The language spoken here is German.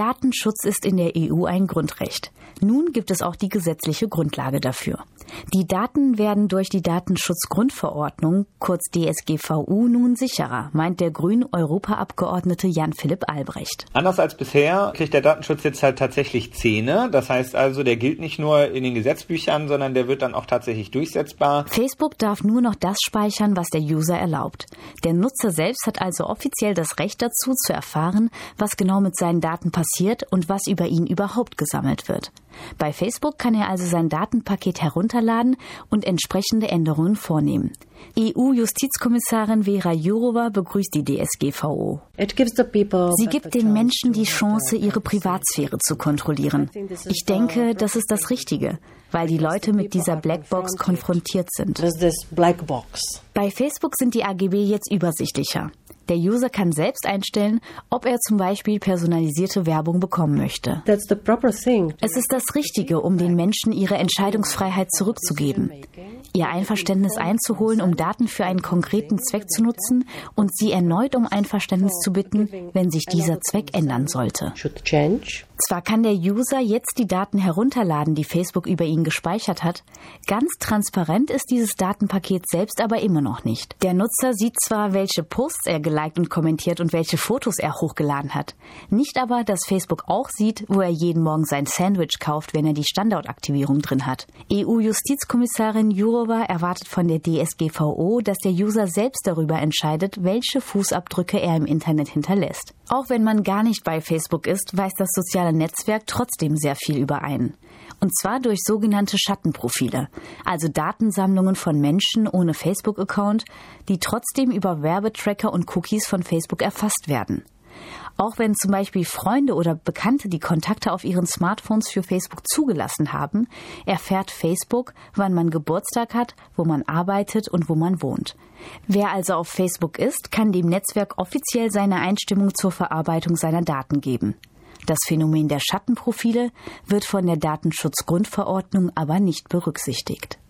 Datenschutz ist in der EU ein Grundrecht. Nun gibt es auch die gesetzliche Grundlage dafür. Die Daten werden durch die Datenschutzgrundverordnung, kurz DSGVU, nun sicherer, meint der grünen Europaabgeordnete Jan-Philipp Albrecht. Anders als bisher kriegt der Datenschutz jetzt halt tatsächlich Zähne. Das heißt also, der gilt nicht nur in den Gesetzbüchern, sondern der wird dann auch tatsächlich durchsetzbar. Facebook darf nur noch das speichern, was der User erlaubt. Der Nutzer selbst hat also offiziell das Recht dazu, zu erfahren, was genau mit seinen Daten passiert und was über ihn überhaupt gesammelt wird. Bei Facebook kann er also sein Datenpaket herunterladen und entsprechende Änderungen vornehmen. EU-Justizkommissarin Vera Jourova begrüßt die DSGVO. Sie gibt den Menschen die Chance, ihre Privatsphäre zu kontrollieren. Ich denke, das ist das Richtige, weil die Leute mit dieser Blackbox konfrontiert sind. Bei Facebook sind die AGB jetzt übersichtlicher. Der User kann selbst einstellen, ob er zum Beispiel personalisierte Werbung bekommen möchte. Es ist das Richtige, um den Menschen ihre Entscheidungsfreiheit zurückzugeben, ihr Einverständnis einzuholen, um Daten für einen konkreten Zweck zu nutzen und sie erneut um Einverständnis zu bitten, wenn sich dieser Zweck ändern sollte. Zwar kann der User jetzt die Daten herunterladen, die Facebook über ihn gespeichert hat, ganz transparent ist dieses Datenpaket selbst aber immer noch nicht. Der Nutzer sieht zwar, welche Posts er geliked und kommentiert und welche Fotos er hochgeladen hat, nicht aber, dass Facebook auch sieht, wo er jeden Morgen sein Sandwich kauft, wenn er die Standortaktivierung drin hat. EU-Justizkommissarin Jourova erwartet von der DSGVO, dass der User selbst darüber entscheidet, welche Fußabdrücke er im Internet hinterlässt. Auch wenn man gar nicht bei Facebook ist, weiß das soziale Netzwerk trotzdem sehr viel über einen. Und zwar durch sogenannte Schattenprofile, also Datensammlungen von Menschen ohne Facebook-Account, die trotzdem über Werbetracker und Cookies von Facebook erfasst werden. Auch wenn zum Beispiel Freunde oder Bekannte die Kontakte auf ihren Smartphones für Facebook zugelassen haben, erfährt Facebook, wann man Geburtstag hat, wo man arbeitet und wo man wohnt. Wer also auf Facebook ist, kann dem Netzwerk offiziell seine Einstimmung zur Verarbeitung seiner Daten geben. Das Phänomen der Schattenprofile wird von der Datenschutzgrundverordnung aber nicht berücksichtigt.